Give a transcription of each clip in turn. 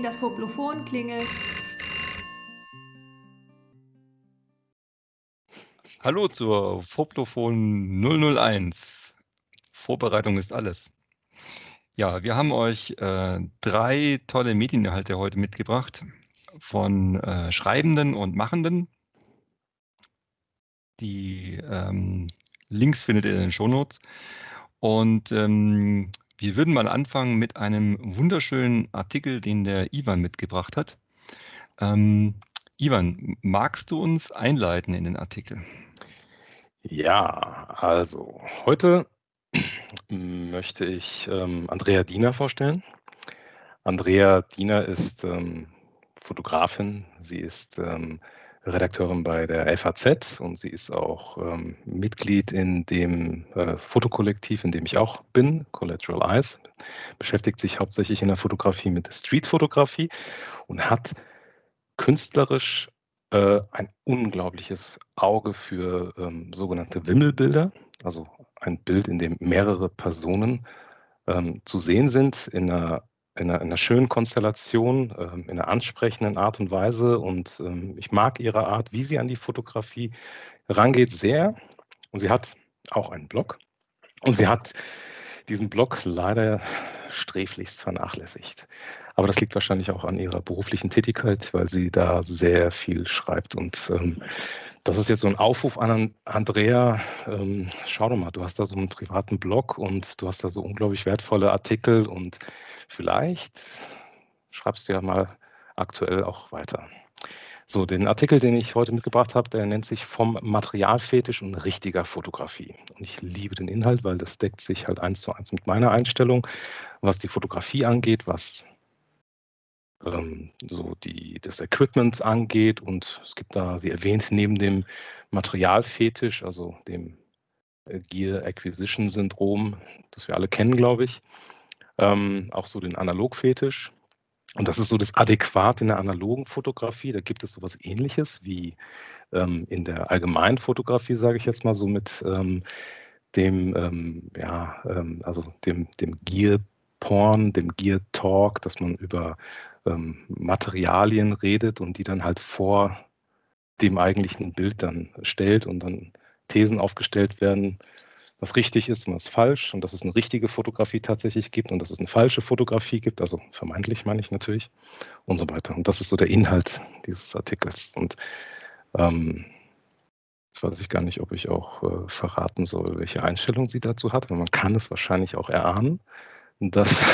Liebling, das Foblophon klingelt. Hallo zur Foblophon 001. Vorbereitung ist alles. Ja, wir haben euch äh, drei tolle Medieninhalte heute mitgebracht von äh, Schreibenden und Machenden. Die ähm, Links findet ihr in den Shownotes. Und ähm, wir würden mal anfangen mit einem wunderschönen Artikel, den der Ivan mitgebracht hat. Ähm, Ivan, magst du uns einleiten in den Artikel? Ja, also heute möchte ich ähm, Andrea Diener vorstellen. Andrea Diener ist ähm, Fotografin, sie ist ähm, Redakteurin bei der FAZ und sie ist auch ähm, Mitglied in dem äh, Fotokollektiv, in dem ich auch bin, Collateral Eyes, beschäftigt sich hauptsächlich in der Fotografie mit Streetfotografie und hat künstlerisch äh, ein unglaubliches Auge für ähm, sogenannte Wimmelbilder, also ein Bild, in dem mehrere Personen ähm, zu sehen sind in einer in einer, in einer schönen Konstellation, ähm, in einer ansprechenden Art und Weise. Und ähm, ich mag ihre Art, wie sie an die Fotografie rangeht, sehr. Und sie hat auch einen Blog. Und sie hat diesen Blog leider sträflichst vernachlässigt. Aber das liegt wahrscheinlich auch an ihrer beruflichen Tätigkeit, weil sie da sehr viel schreibt und ähm, das ist jetzt so ein Aufruf an Andrea. Ähm, schau doch mal, du hast da so einen privaten Blog und du hast da so unglaublich wertvolle Artikel und vielleicht schreibst du ja mal aktuell auch weiter. So, den Artikel, den ich heute mitgebracht habe, der nennt sich vom Materialfetisch und richtiger Fotografie. Und ich liebe den Inhalt, weil das deckt sich halt eins zu eins mit meiner Einstellung, was die Fotografie angeht, was ähm, so die, das Equipment angeht. Und es gibt da, sie erwähnt, neben dem Materialfetisch, also dem Gear Acquisition Syndrom, das wir alle kennen, glaube ich, ähm, auch so den Analogfetisch. Und das ist so das Adäquat in der analogen Fotografie. Da gibt es sowas ähnliches wie ähm, in der allgemeinen Fotografie, sage ich jetzt mal so mit ähm, dem, ähm, ja, ähm, also dem, dem Gear Porn, dem Gear Talk, dass man über ähm, Materialien redet und die dann halt vor dem eigentlichen Bild dann stellt und dann Thesen aufgestellt werden, was richtig ist und was falsch und dass es eine richtige Fotografie tatsächlich gibt und dass es eine falsche Fotografie gibt, also vermeintlich meine ich natürlich und so weiter. Und das ist so der Inhalt dieses Artikels. Und ähm, jetzt weiß ich gar nicht, ob ich auch äh, verraten soll, welche Einstellung sie dazu hat, aber man kann es wahrscheinlich auch erahnen, dass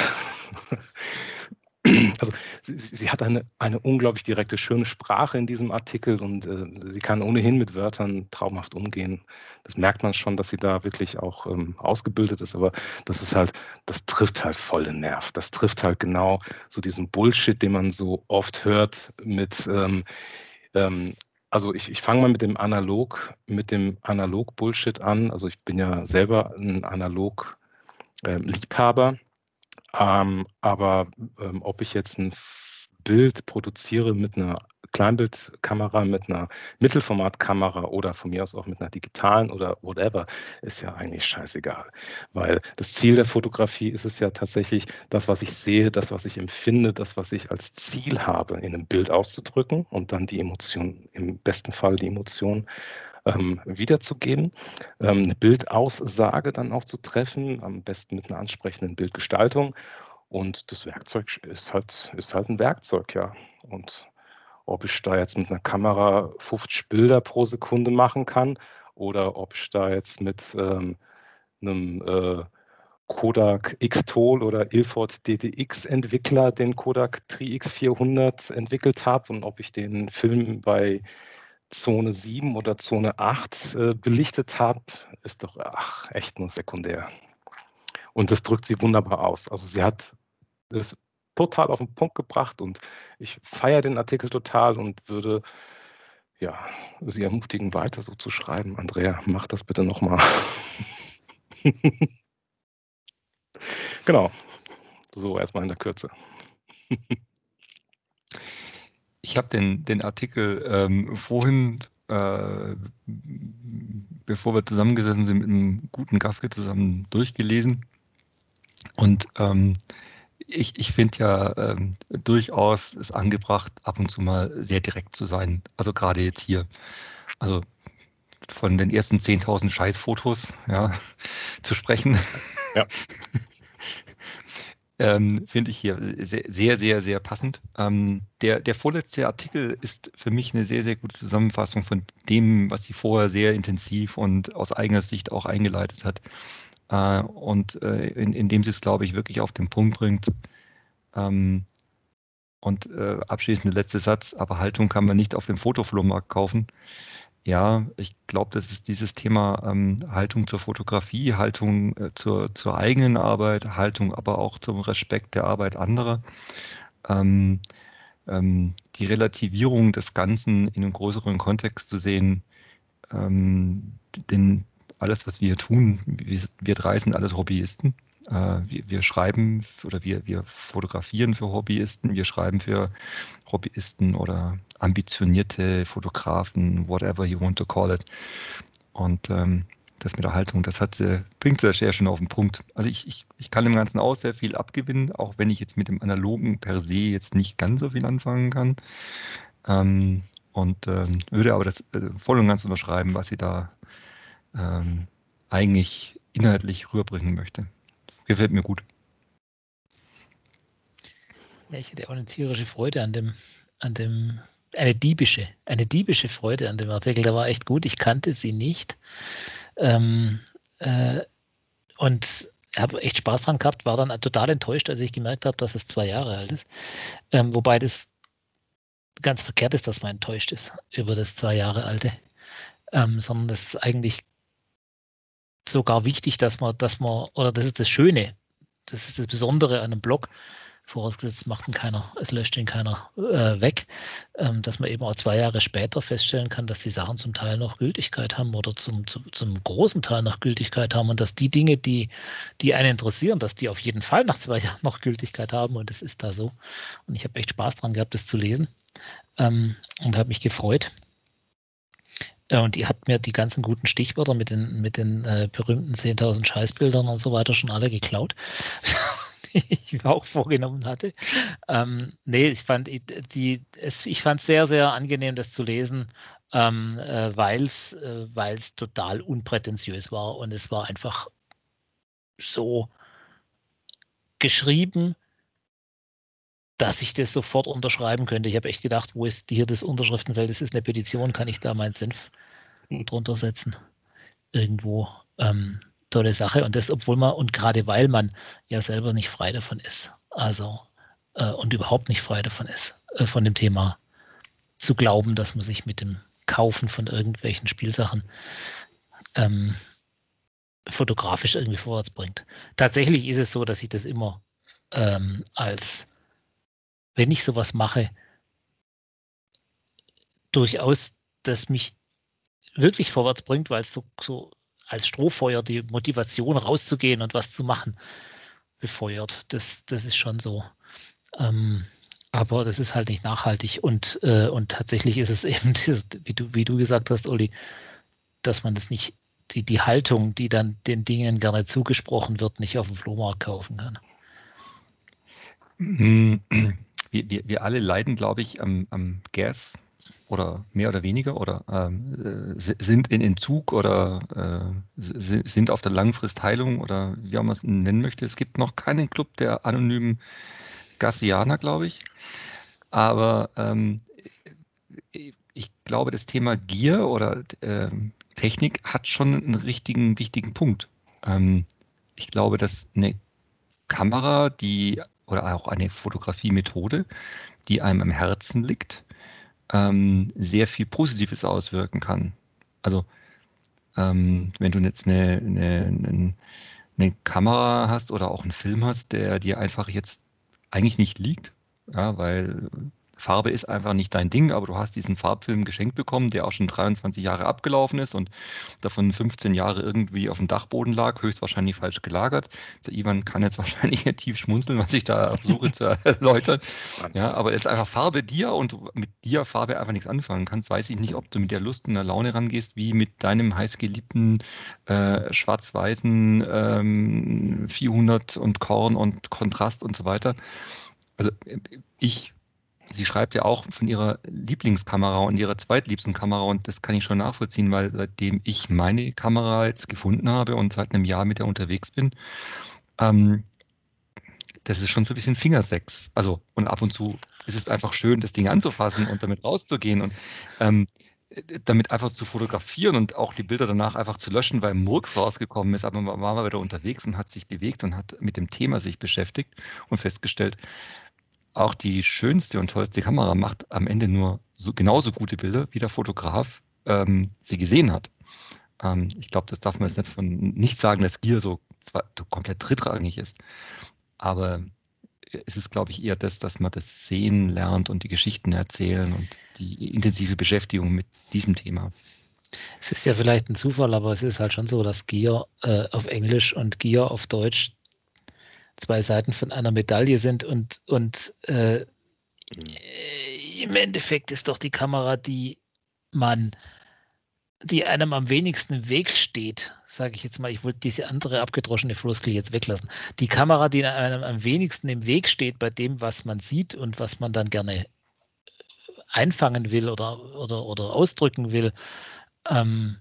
also sie, sie, hat eine, eine unglaublich direkte, schöne Sprache in diesem Artikel und äh, sie kann ohnehin mit Wörtern traumhaft umgehen. Das merkt man schon, dass sie da wirklich auch ähm, ausgebildet ist, aber das ist halt, das trifft halt voll den Nerv. Das trifft halt genau so diesen Bullshit, den man so oft hört mit, ähm, ähm, also ich, ich fange mal mit dem Analog, mit dem Analog-Bullshit an. Also ich bin ja selber ein Analog-Liebhaber. Ähm, aber ähm, ob ich jetzt ein Bild produziere mit einer Kleinbildkamera, mit einer Mittelformatkamera oder von mir aus auch mit einer digitalen oder whatever, ist ja eigentlich scheißegal. Weil das Ziel der Fotografie ist es ja tatsächlich, das, was ich sehe, das, was ich empfinde, das, was ich als Ziel habe, in einem Bild auszudrücken und dann die Emotion, im besten Fall die Emotion ähm, wiederzugeben, ähm, eine Bildaussage dann auch zu treffen, am besten mit einer ansprechenden Bildgestaltung. Und das Werkzeug ist halt, ist halt ein Werkzeug, ja. Und ob ich da jetzt mit einer Kamera 50 Bilder pro Sekunde machen kann oder ob ich da jetzt mit ähm, einem äh, Kodak X-Tool oder Ilford DDX Entwickler den Kodak Tri-X 400 entwickelt habe und ob ich den Film bei Zone 7 oder Zone 8 äh, belichtet habe, ist doch ach, echt nur sekundär. Und das drückt sie wunderbar aus. Also sie hat es total auf den Punkt gebracht und ich feiere den Artikel total und würde ja, Sie ermutigen, weiter so zu schreiben. Andrea, mach das bitte nochmal. genau. So erstmal in der Kürze. Ich habe den, den Artikel ähm, vorhin, äh, bevor wir zusammengesessen sind, mit einem guten Kaffee zusammen durchgelesen. Und ähm, ich, ich finde ja ähm, durchaus es angebracht, ab und zu mal sehr direkt zu sein. Also gerade jetzt hier. Also von den ersten 10.000 Scheißfotos ja, zu sprechen. Ja. ähm, finde ich hier sehr, sehr, sehr, passend. Ähm, der, der vorletzte Artikel ist für mich eine sehr, sehr gute Zusammenfassung von dem, was sie vorher sehr intensiv und aus eigener Sicht auch eingeleitet hat. Äh, und äh, in, indem sie es, glaube ich, wirklich auf den Punkt bringt. Ähm, und äh, abschließende letzte Satz, aber Haltung kann man nicht auf dem Fotoflohmarkt kaufen. Ja, ich glaube, das ist dieses Thema ähm, Haltung zur Fotografie, Haltung äh, zur, zur eigenen Arbeit, Haltung aber auch zum Respekt der Arbeit anderer. Ähm, ähm, die Relativierung des Ganzen in einem größeren Kontext zu sehen, ähm, den, alles, was wir tun, wir, wir drei sind alles Hobbyisten. Äh, wir, wir, schreiben oder wir, wir fotografieren für Hobbyisten, wir schreiben für Hobbyisten oder ambitionierte Fotografen, whatever you want to call it. Und ähm, das mit der Haltung, das hat sie, bringt sie sehr schön auf den Punkt. Also ich, ich, ich kann dem Ganzen auch sehr viel abgewinnen, auch wenn ich jetzt mit dem Analogen per se jetzt nicht ganz so viel anfangen kann. Ähm, und ähm, würde aber das äh, voll und ganz unterschreiben, was sie da ähm, eigentlich inhaltlich rüberbringen möchte. Gefällt mir gut. Ja, ich hatte auch eine tierische Freude an dem, an dem, eine diebische, eine diebische Freude an dem Artikel. Der war echt gut. Ich kannte sie nicht. Ähm, äh, und habe echt Spaß dran gehabt, war dann total enttäuscht, als ich gemerkt habe, dass es zwei Jahre alt ist. Ähm, wobei das ganz verkehrt ist, dass man enttäuscht ist über das zwei Jahre alte, ähm, sondern das ist eigentlich sogar wichtig, dass man, dass man, oder das ist das Schöne, das ist das Besondere an einem Blog, vorausgesetzt macht ihn keiner, es löscht ihn keiner äh, weg, ähm, dass man eben auch zwei Jahre später feststellen kann, dass die Sachen zum Teil noch Gültigkeit haben oder zum, zum, zum großen Teil noch Gültigkeit haben und dass die Dinge, die, die einen interessieren, dass die auf jeden Fall nach zwei Jahren noch Gültigkeit haben und es ist da so. Und ich habe echt Spaß dran gehabt, das zu lesen ähm, und habe mich gefreut. Ja, und die hat mir die ganzen guten Stichwörter mit den, mit den äh, berühmten 10.000 Scheißbildern und so weiter schon alle geklaut, die ich mir auch vorgenommen hatte. Ähm, nee, ich fand die, es, ich fand sehr, sehr angenehm, das zu lesen, ähm, äh, weil es äh, total unprätentiös war und es war einfach so geschrieben, dass ich das sofort unterschreiben könnte. Ich habe echt gedacht, wo ist hier das Unterschriftenfeld? Das ist eine Petition, kann ich da meinen Senf drunter setzen? Irgendwo. Ähm, tolle Sache. Und das, obwohl man, und gerade weil man ja selber nicht frei davon ist. Also, äh, und überhaupt nicht frei davon ist, äh, von dem Thema zu glauben, dass man sich mit dem Kaufen von irgendwelchen Spielsachen ähm, fotografisch irgendwie vorwärts bringt. Tatsächlich ist es so, dass ich das immer ähm, als wenn ich sowas mache, durchaus, das mich wirklich vorwärts bringt, weil es so, so als Strohfeuer die Motivation rauszugehen und was zu machen befeuert. Das, das ist schon so. Ähm, aber das ist halt nicht nachhaltig und, äh, und tatsächlich ist es eben, das, wie, du, wie du gesagt hast, Uli, dass man das nicht, die, die Haltung, die dann den Dingen gerne zugesprochen wird, nicht auf dem Flohmarkt kaufen kann. Wir, wir, wir alle leiden, glaube ich, am, am Gas oder mehr oder weniger oder ähm, äh, sind in Entzug oder äh, sind auf der Langfristheilung oder wie man es nennen möchte. Es gibt noch keinen Club der anonymen Gassianer, glaube ich. Aber ähm, ich glaube, das Thema Gier oder äh, Technik hat schon einen richtigen, wichtigen Punkt. Ähm, ich glaube, dass eine Kamera, die oder auch eine Fotografiemethode, die einem am Herzen liegt, ähm, sehr viel Positives auswirken kann. Also ähm, wenn du jetzt eine, eine, eine, Kamera hast oder auch einen Film hast, der dir einfach jetzt eigentlich nicht liegt, ja, weil Farbe ist einfach nicht dein Ding, aber du hast diesen Farbfilm geschenkt bekommen, der auch schon 23 Jahre abgelaufen ist und davon 15 Jahre irgendwie auf dem Dachboden lag, höchstwahrscheinlich falsch gelagert. Der Ivan kann jetzt wahrscheinlich tief schmunzeln, was ich da versuche zu erläutern. Ja, aber es ist einfach Farbe dir und mit dir Farbe einfach nichts anfangen kannst. Weiß ich nicht, ob du mit der Lust und der Laune rangehst, wie mit deinem heißgeliebten äh, schwarz-weißen ähm, 400 und Korn und Kontrast und so weiter. Also ich sie schreibt ja auch von ihrer Lieblingskamera und ihrer zweitliebsten Kamera und das kann ich schon nachvollziehen, weil seitdem ich meine Kamera jetzt gefunden habe und seit einem Jahr mit der unterwegs bin, ähm, das ist schon so ein bisschen Fingersex. Also und ab und zu ist es einfach schön, das Ding anzufassen und damit rauszugehen und ähm, damit einfach zu fotografieren und auch die Bilder danach einfach zu löschen, weil Murks rausgekommen ist, aber man war mal wieder unterwegs und hat sich bewegt und hat mit dem Thema sich beschäftigt und festgestellt, auch die schönste und tollste Kamera macht am Ende nur so, genauso gute Bilder, wie der Fotograf ähm, sie gesehen hat. Ähm, ich glaube, das darf man jetzt nicht von nicht sagen, dass Gear so zwar komplett drittrangig ist, aber es ist, glaube ich, eher das, dass man das Sehen lernt und die Geschichten erzählen und die intensive Beschäftigung mit diesem Thema. Es ist ja vielleicht ein Zufall, aber es ist halt schon so, dass Gear äh, auf Englisch und Gear auf Deutsch zwei Seiten von einer Medaille sind und, und äh, äh, im Endeffekt ist doch die Kamera, die man, die einem am wenigsten im Weg steht, sage ich jetzt mal, ich wollte diese andere abgedroschene Floskel jetzt weglassen. Die Kamera, die einem am wenigsten im Weg steht bei dem, was man sieht und was man dann gerne einfangen will oder, oder, oder ausdrücken will, ähm,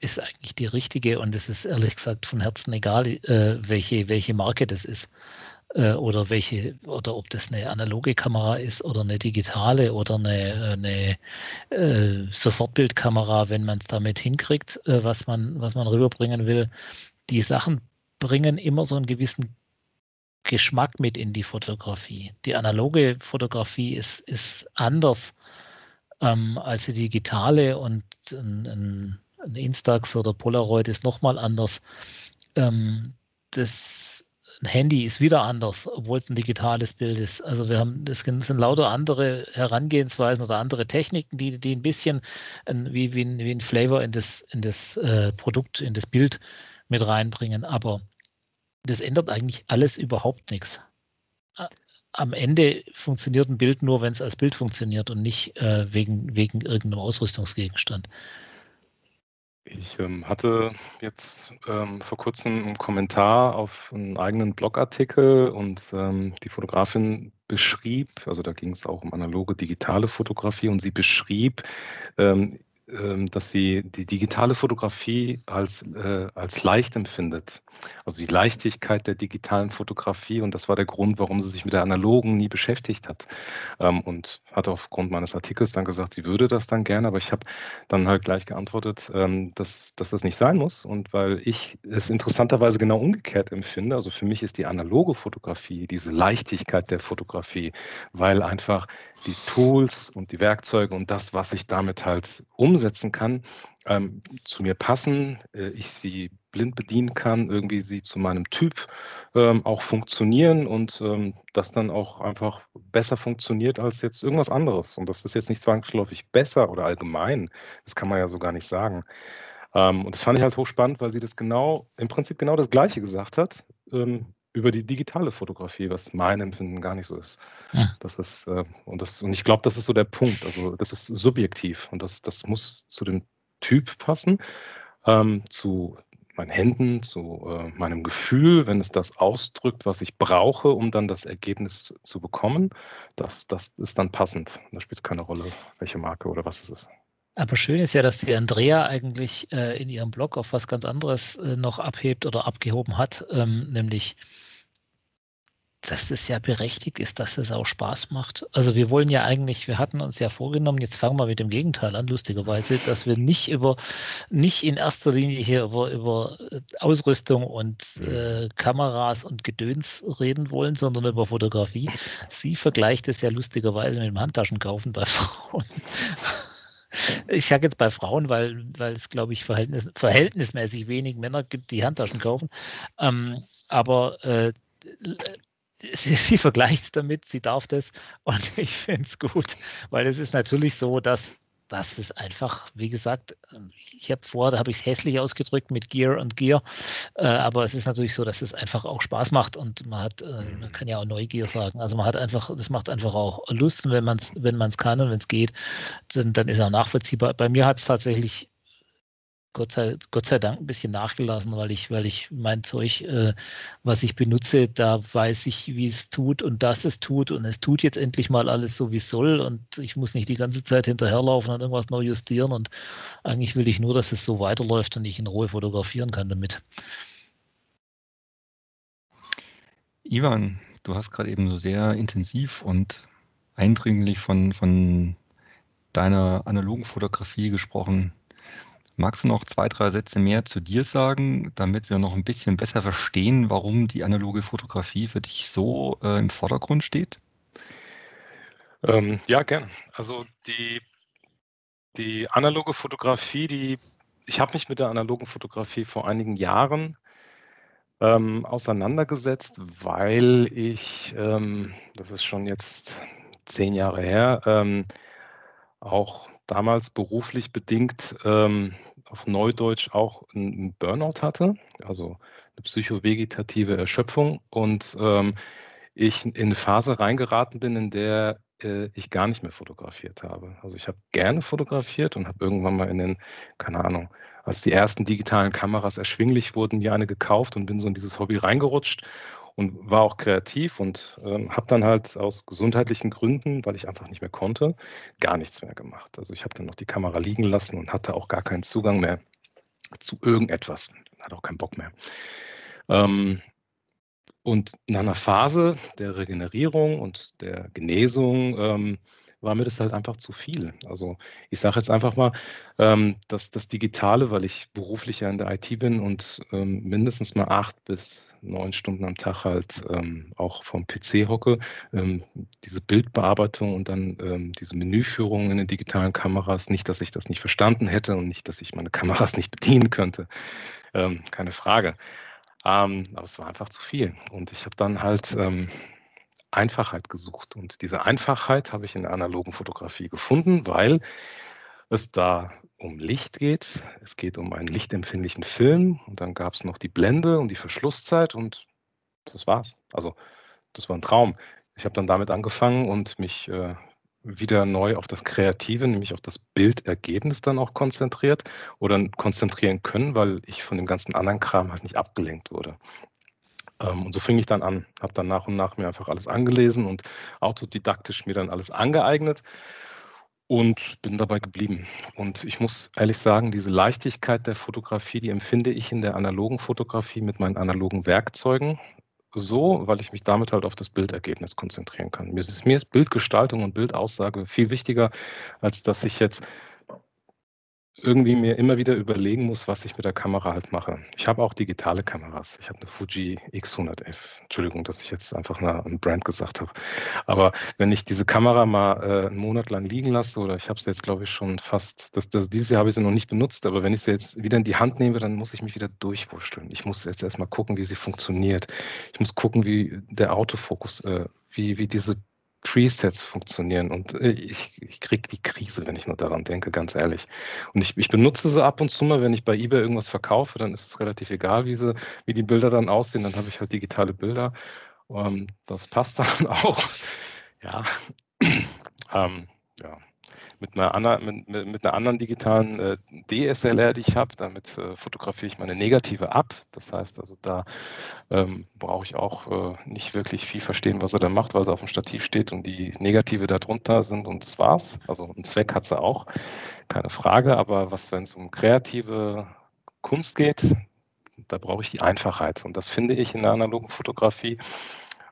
ist eigentlich die richtige und es ist ehrlich gesagt von Herzen egal, äh, welche, welche Marke das ist äh, oder welche oder ob das eine analoge Kamera ist oder eine digitale oder eine, eine äh, Sofortbildkamera, wenn man es damit hinkriegt, äh, was man was man rüberbringen will. Die Sachen bringen immer so einen gewissen Geschmack mit in die Fotografie. Die analoge Fotografie ist, ist anders ähm, als die digitale und ein, ein ein Instax oder Polaroid ist nochmal anders. Ähm, das Handy ist wieder anders, obwohl es ein digitales Bild ist. Also wir haben, es sind lauter andere Herangehensweisen oder andere Techniken, die, die ein bisschen wie, wie, ein, wie ein Flavor in das, in das äh, Produkt, in das Bild mit reinbringen. Aber das ändert eigentlich alles überhaupt nichts. Am Ende funktioniert ein Bild nur, wenn es als Bild funktioniert und nicht äh, wegen, wegen irgendeinem Ausrüstungsgegenstand. Ich ähm, hatte jetzt ähm, vor kurzem einen Kommentar auf einen eigenen Blogartikel und ähm, die Fotografin beschrieb, also da ging es auch um analoge, digitale Fotografie und sie beschrieb, ähm, dass sie die digitale Fotografie als, äh, als leicht empfindet. Also die Leichtigkeit der digitalen Fotografie und das war der Grund, warum sie sich mit der analogen nie beschäftigt hat. Ähm, und hat aufgrund meines Artikels dann gesagt, sie würde das dann gerne, aber ich habe dann halt gleich geantwortet, ähm, dass, dass das nicht sein muss und weil ich es interessanterweise genau umgekehrt empfinde. Also für mich ist die analoge Fotografie, diese Leichtigkeit der Fotografie, weil einfach die Tools und die Werkzeuge und das, was ich damit halt umsetzen kann, ähm, zu mir passen, äh, ich sie blind bedienen kann, irgendwie sie zu meinem Typ ähm, auch funktionieren und ähm, das dann auch einfach besser funktioniert als jetzt irgendwas anderes. Und das ist jetzt nicht zwangsläufig besser oder allgemein, das kann man ja so gar nicht sagen. Ähm, und das fand ich halt hochspannend, weil sie das genau, im Prinzip genau das Gleiche gesagt hat. Über die digitale Fotografie, was mein Empfinden gar nicht so ist. Ja. Das ist äh, und das und ich glaube, das ist so der Punkt. Also das ist subjektiv und das das muss zu dem Typ passen, ähm, zu meinen Händen, zu äh, meinem Gefühl, wenn es das ausdrückt, was ich brauche, um dann das Ergebnis zu bekommen, das, das ist dann passend. Da spielt es keine Rolle, welche Marke oder was es ist. Aber schön ist ja, dass die Andrea eigentlich äh, in ihrem Blog auf was ganz anderes äh, noch abhebt oder abgehoben hat, ähm, nämlich dass das ja berechtigt ist, dass es auch Spaß macht. Also wir wollen ja eigentlich, wir hatten uns ja vorgenommen, jetzt fangen wir mit dem Gegenteil an, lustigerweise, dass wir nicht über, nicht in erster Linie hier über, über Ausrüstung und mhm. äh, Kameras und Gedöns reden wollen, sondern über Fotografie. Sie vergleicht es ja lustigerweise mit dem Handtaschenkaufen bei Frauen. Ich sage jetzt bei Frauen, weil, weil es, glaube ich, verhältnis, verhältnismäßig wenig Männer gibt, die Handtaschen kaufen. Ähm, aber äh, sie, sie vergleicht damit, sie darf das und ich finde es gut, weil es ist natürlich so, dass was ist einfach, wie gesagt, ich habe vor, da habe ich es hässlich ausgedrückt mit Gear und Gear, äh, aber es ist natürlich so, dass es einfach auch Spaß macht und man hat, äh, man kann ja auch Neugier sagen. Also man hat einfach, das macht einfach auch Lust, wenn man es wenn man es kann und wenn es geht, dann, dann ist auch nachvollziehbar. Bei mir hat es tatsächlich Gott sei, Gott sei Dank ein bisschen nachgelassen, weil ich, weil ich mein Zeug, äh, was ich benutze, da weiß ich, wie es tut und dass es tut und es tut jetzt endlich mal alles so, wie es soll und ich muss nicht die ganze Zeit hinterherlaufen und irgendwas neu justieren und eigentlich will ich nur, dass es so weiterläuft und ich in Ruhe fotografieren kann damit. Ivan, du hast gerade eben so sehr intensiv und eindringlich von, von deiner analogen Fotografie gesprochen. Magst du noch zwei, drei Sätze mehr zu dir sagen, damit wir noch ein bisschen besser verstehen, warum die analoge Fotografie für dich so äh, im Vordergrund steht? Ähm, ja, gern. Also die, die analoge Fotografie, die, ich habe mich mit der analogen Fotografie vor einigen Jahren ähm, auseinandergesetzt, weil ich, ähm, das ist schon jetzt zehn Jahre her, ähm, auch damals beruflich bedingt ähm, auf Neudeutsch auch einen Burnout hatte, also eine psychovegetative Erschöpfung und ähm, ich in eine Phase reingeraten bin, in der äh, ich gar nicht mehr fotografiert habe. Also ich habe gerne fotografiert und habe irgendwann mal in den, keine Ahnung, als die ersten digitalen Kameras erschwinglich wurden, mir eine gekauft und bin so in dieses Hobby reingerutscht und war auch kreativ und ähm, habe dann halt aus gesundheitlichen Gründen, weil ich einfach nicht mehr konnte, gar nichts mehr gemacht. Also ich habe dann noch die Kamera liegen lassen und hatte auch gar keinen Zugang mehr zu irgendetwas, hatte auch keinen Bock mehr. Ähm, und nach einer Phase der Regenerierung und der Genesung ähm, war mir das halt einfach zu viel. Also ich sage jetzt einfach mal, ähm, dass das Digitale, weil ich beruflich ja in der IT bin und ähm, mindestens mal acht bis neun Stunden am Tag halt ähm, auch vom PC hocke, ähm, diese Bildbearbeitung und dann ähm, diese Menüführung in den digitalen Kameras, nicht, dass ich das nicht verstanden hätte und nicht, dass ich meine Kameras nicht bedienen könnte, ähm, keine Frage. aber es war einfach zu viel. Und ich habe dann halt Einfachheit gesucht. Und diese Einfachheit habe ich in der analogen Fotografie gefunden, weil es da um Licht geht. Es geht um einen lichtempfindlichen Film und dann gab es noch die Blende und die Verschlusszeit und das war's. Also das war ein Traum. Ich habe dann damit angefangen und mich äh, wieder neu auf das Kreative, nämlich auf das Bildergebnis dann auch konzentriert oder konzentrieren können, weil ich von dem ganzen anderen Kram halt nicht abgelenkt wurde. Ähm, und so fing ich dann an, habe dann nach und nach mir einfach alles angelesen und autodidaktisch mir dann alles angeeignet und bin dabei geblieben. Und ich muss ehrlich sagen, diese Leichtigkeit der Fotografie, die empfinde ich in der analogen Fotografie mit meinen analogen Werkzeugen so, weil ich mich damit halt auf das Bildergebnis konzentrieren kann. Mir ist, mir ist Bildgestaltung und Bildaussage viel wichtiger, als dass ich jetzt irgendwie mir immer wieder überlegen muss, was ich mit der Kamera halt mache. Ich habe auch digitale Kameras. Ich habe eine Fuji X100F. Entschuldigung, dass ich jetzt einfach eine, ein Brand gesagt habe. Aber wenn ich diese Kamera mal äh, einen Monat lang liegen lasse, oder ich habe sie jetzt, glaube ich, schon fast, das, das, dieses Jahr habe ich sie noch nicht benutzt, aber wenn ich sie jetzt wieder in die Hand nehme, dann muss ich mich wieder durchwurschteln. Ich muss jetzt erstmal gucken, wie sie funktioniert. Ich muss gucken, wie der Autofokus, äh, wie, wie diese Presets funktionieren und äh, ich, ich kriege die Krise, wenn ich nur daran denke, ganz ehrlich. Und ich, ich benutze sie ab und zu mal, wenn ich bei eBay irgendwas verkaufe, dann ist es relativ egal, wie, sie, wie die Bilder dann aussehen, dann habe ich halt digitale Bilder. Um, ähm, das passt dann auch. Ja. ähm, ja mit einer, anderen, mit, mit einer anderen digitalen äh, DSLR, die ich habe. Damit äh, fotografiere ich meine Negative ab. Das heißt also, da ähm, brauche ich auch äh, nicht wirklich viel verstehen, was er da macht, weil sie auf dem Stativ steht und die Negative da drunter sind und das war's. Also einen Zweck hat sie auch, keine Frage. Aber was, wenn es um kreative Kunst geht, da brauche ich die Einfachheit. Und das finde ich in der analogen Fotografie.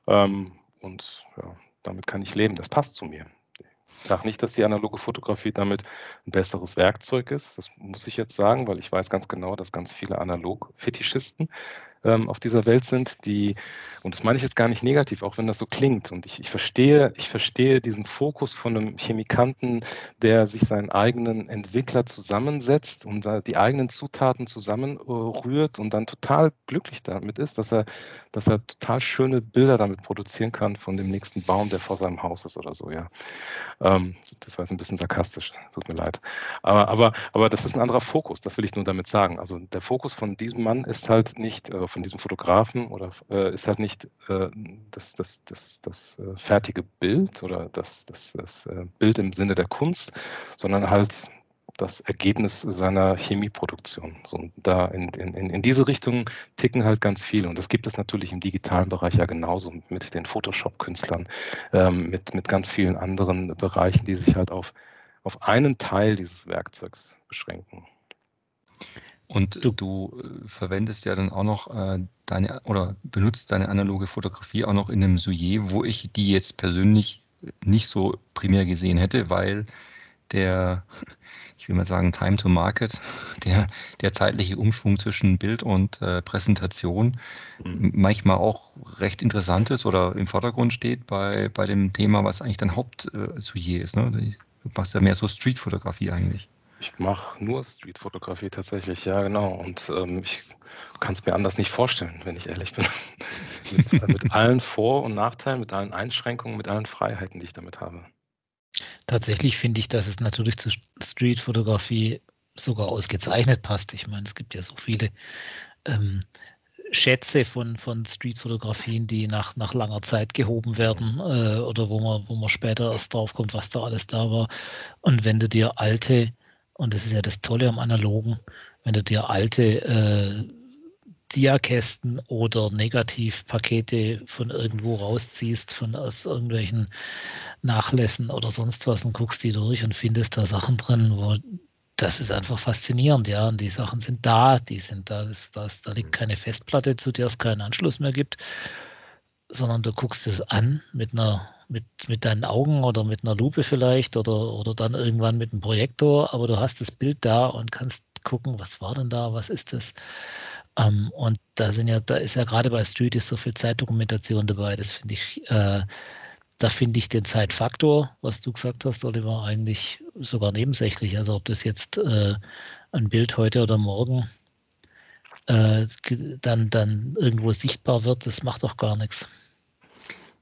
Ähm, und ja, damit kann ich leben. Das passt zu mir. Ich sage nicht, dass die analoge Fotografie damit ein besseres Werkzeug ist. Das muss ich jetzt sagen, weil ich weiß ganz genau, dass ganz viele Analog-Fetischisten ähm, auf dieser Welt sind, die, und das meine ich jetzt gar nicht negativ, auch wenn das so klingt. Und ich, ich verstehe, ich verstehe diesen Fokus von einem Chemikanten, der sich seinen eigenen Entwickler zusammensetzt und die eigenen Zutaten zusammenrührt und dann total glücklich damit ist, dass er, dass er total schöne Bilder damit produzieren kann von dem nächsten Baum, der vor seinem Haus ist oder so, ja. Ähm, das war jetzt ein bisschen sarkastisch, tut mir leid. Aber, aber, aber das ist ein anderer Fokus, das will ich nur damit sagen. Also der Fokus von diesem Mann ist halt nicht, äh, von diesem Fotografen oder äh, ist halt nicht äh, das, das, das, das äh, fertige Bild oder das, das, das äh, Bild im Sinne der Kunst, sondern halt das Ergebnis seiner Chemieproduktion. So, da in, in, in diese Richtung ticken halt ganz viele. Und das gibt es natürlich im digitalen Bereich ja genauso mit den Photoshop-Künstlern, ähm, mit, mit ganz vielen anderen Bereichen, die sich halt auf, auf einen Teil dieses Werkzeugs beschränken. Und du, du äh, verwendest ja dann auch noch äh, deine oder benutzt deine analoge Fotografie auch noch in einem Sujet, wo ich die jetzt persönlich nicht so primär gesehen hätte, weil der, ich will mal sagen, Time to Market, der, der zeitliche Umschwung zwischen Bild und äh, Präsentation mhm. manchmal auch recht interessant ist oder im Vordergrund steht bei, bei dem Thema, was eigentlich dein Hauptsujet äh, ist. Ne? Du machst ja mehr so Streetfotografie eigentlich. Ich mache nur Streetfotografie tatsächlich, ja genau. Und ähm, ich kann es mir anders nicht vorstellen, wenn ich ehrlich bin. mit, äh, mit allen Vor- und Nachteilen, mit allen Einschränkungen, mit allen Freiheiten, die ich damit habe. Tatsächlich finde ich, dass es natürlich zu Streetfotografie sogar ausgezeichnet passt. Ich meine, es gibt ja so viele ähm, Schätze von, von Streetfotografien, die nach, nach langer Zeit gehoben werden äh, oder wo man, wo man später erst drauf kommt, was da alles da war. Und wenn du dir alte, und das ist ja das Tolle am Analogen, wenn du dir alte äh, Diakästen oder Negativpakete von irgendwo rausziehst, von aus irgendwelchen Nachlässen oder sonst was und guckst die durch und findest da Sachen drin, wo das ist einfach faszinierend, ja. Und die Sachen sind da, die sind da, das, das, da liegt keine Festplatte, zu der es keinen Anschluss mehr gibt, sondern du guckst es an mit einer, mit, mit deinen Augen oder mit einer Lupe vielleicht oder, oder dann irgendwann mit einem Projektor, aber du hast das Bild da und kannst gucken, was war denn da, was ist das? Ähm, und da sind ja, da ist ja gerade bei Street so viel Zeitdokumentation dabei. Das finde ich, äh, da finde ich den Zeitfaktor, was du gesagt hast, Oliver, eigentlich sogar nebensächlich. Also ob das jetzt äh, ein Bild heute oder morgen äh, dann, dann irgendwo sichtbar wird, das macht doch gar nichts.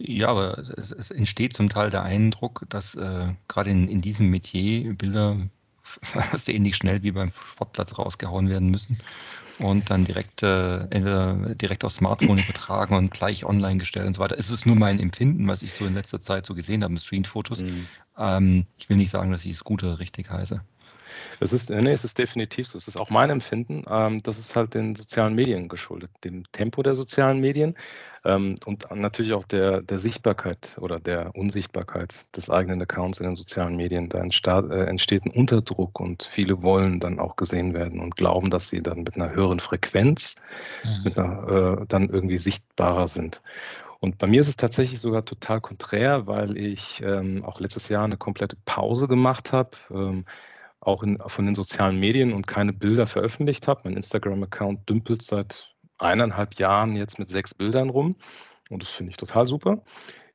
Ja, aber es, es entsteht zum Teil der Eindruck, dass äh, gerade in, in diesem Metier Bilder fast ähnlich schnell wie beim Sportplatz rausgehauen werden müssen und dann direkt äh, entweder direkt aufs Smartphone übertragen und gleich online gestellt und so weiter. Es ist nur mein Empfinden, was ich so in letzter Zeit so gesehen habe mit Streamfotos. Mhm. Ähm, ich will nicht sagen, dass ich es gut oder richtig heiße. Es ist, nee, es ist definitiv so. Es ist auch mein Empfinden. Ähm, das ist halt den sozialen Medien geschuldet, dem Tempo der sozialen Medien ähm, und natürlich auch der, der Sichtbarkeit oder der Unsichtbarkeit des eigenen Accounts in den sozialen Medien. Da entsteht, äh, entsteht ein Unterdruck und viele wollen dann auch gesehen werden und glauben, dass sie dann mit einer höheren Frequenz mhm. mit einer, äh, dann irgendwie sichtbarer sind. Und bei mir ist es tatsächlich sogar total konträr, weil ich ähm, auch letztes Jahr eine komplette Pause gemacht habe. Ähm, auch in, von den sozialen Medien und keine Bilder veröffentlicht habe. Mein Instagram-Account dümpelt seit eineinhalb Jahren jetzt mit sechs Bildern rum und das finde ich total super.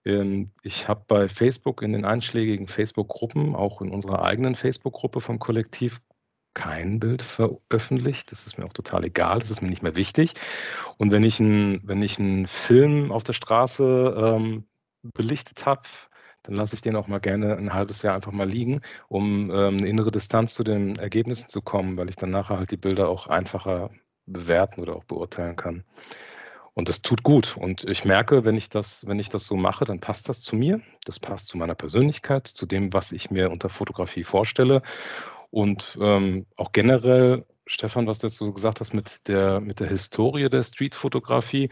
Ähm, ich habe bei Facebook in den einschlägigen Facebook-Gruppen, auch in unserer eigenen Facebook-Gruppe vom Kollektiv, kein Bild veröffentlicht. Das ist mir auch total egal, das ist mir nicht mehr wichtig. Und wenn ich, ein, wenn ich einen Film auf der Straße ähm, belichtet habe, dann lasse ich den auch mal gerne ein halbes Jahr einfach mal liegen, um ähm, eine innere Distanz zu den Ergebnissen zu kommen, weil ich dann nachher halt die Bilder auch einfacher bewerten oder auch beurteilen kann. Und das tut gut. Und ich merke, wenn ich das, wenn ich das so mache, dann passt das zu mir. Das passt zu meiner Persönlichkeit, zu dem, was ich mir unter Fotografie vorstelle. Und ähm, auch generell, Stefan, was du jetzt so gesagt hast mit der, mit der Historie der Streetfotografie,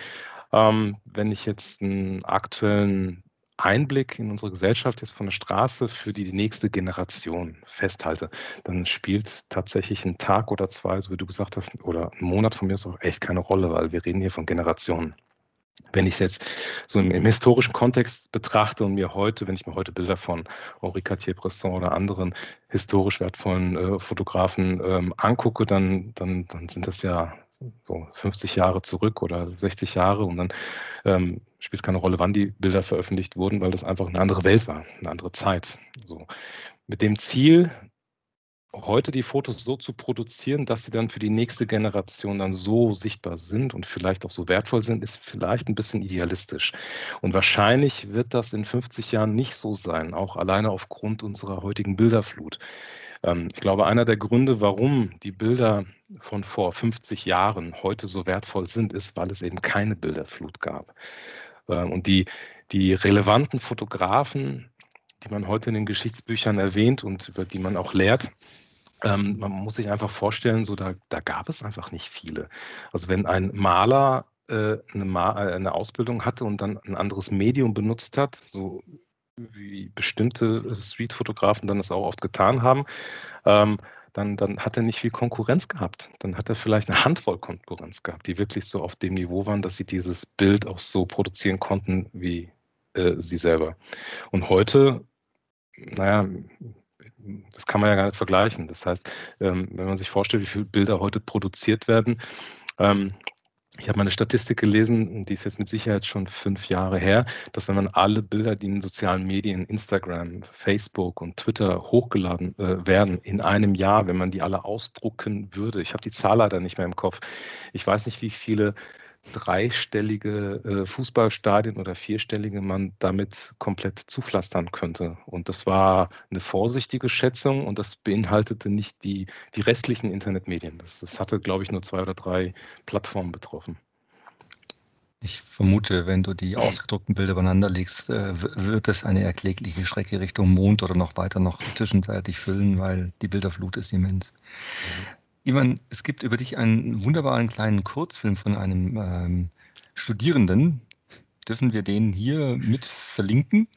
ähm, wenn ich jetzt einen aktuellen Einblick in unsere Gesellschaft jetzt von der Straße für die nächste Generation festhalte, dann spielt tatsächlich ein Tag oder zwei, so wie du gesagt hast, oder ein Monat von mir ist auch echt keine Rolle, weil wir reden hier von Generationen. Wenn ich es jetzt so im, im, historischen Kontext betrachte und mir heute, wenn ich mir heute Bilder von Henri Cartier-Bresson oder anderen historisch wertvollen äh, Fotografen ähm, angucke, dann, dann, dann sind das ja so 50 Jahre zurück oder 60 Jahre und dann ähm, spielt es keine Rolle, wann die Bilder veröffentlicht wurden, weil das einfach eine andere Welt war, eine andere Zeit. So. Mit dem Ziel, heute die Fotos so zu produzieren, dass sie dann für die nächste Generation dann so sichtbar sind und vielleicht auch so wertvoll sind, ist vielleicht ein bisschen idealistisch. Und wahrscheinlich wird das in 50 Jahren nicht so sein, auch alleine aufgrund unserer heutigen Bilderflut. Ähm, ich glaube, einer der Gründe, warum die Bilder von vor 50 Jahren heute so wertvoll sind, ist, weil es eben keine Bilderflut gab. Ähm, und die, die relevanten Fotografen, die man heute in den Geschichtsbüchern erwähnt und über die man auch lehrt, ähm, man muss sich einfach vorstellen, so da, da gab es einfach nicht viele. Also wenn ein Maler äh, äh, eine Ausbildung hatte und dann ein anderes Medium benutzt hat, so wie bestimmte Street-Fotografen dann das auch oft getan haben, ähm, dann, dann hat er nicht viel Konkurrenz gehabt. Dann hat er vielleicht eine Handvoll Konkurrenz gehabt, die wirklich so auf dem Niveau waren, dass sie dieses Bild auch so produzieren konnten wie äh, sie selber. Und heute, naja, das kann man ja gar nicht vergleichen. Das heißt, ähm, wenn man sich vorstellt, wie viele Bilder heute produziert werden, ähm, ich habe mal eine Statistik gelesen, die ist jetzt mit Sicherheit schon fünf Jahre her, dass wenn man alle Bilder, die in sozialen Medien, Instagram, Facebook und Twitter hochgeladen äh, werden, in einem Jahr, wenn man die alle ausdrucken würde, ich habe die Zahl leider nicht mehr im Kopf, ich weiß nicht, wie viele dreistellige äh, Fußballstadien oder vierstellige man damit komplett zupflastern könnte. Und das war eine vorsichtige Schätzung und das beinhaltete nicht die, die restlichen Internetmedien. Das, das hatte, glaube ich, nur zwei oder drei Plattformen betroffen. Ich vermute, wenn du die ausgedruckten Bilder übereinander legst, äh, wird es eine erklägliche Strecke Richtung Mond oder noch weiter noch zwischenzeitlich füllen, weil die Bilderflut ist immens. Ivan, es gibt über dich einen wunderbaren kleinen Kurzfilm von einem ähm, Studierenden. Dürfen wir den hier mit verlinken,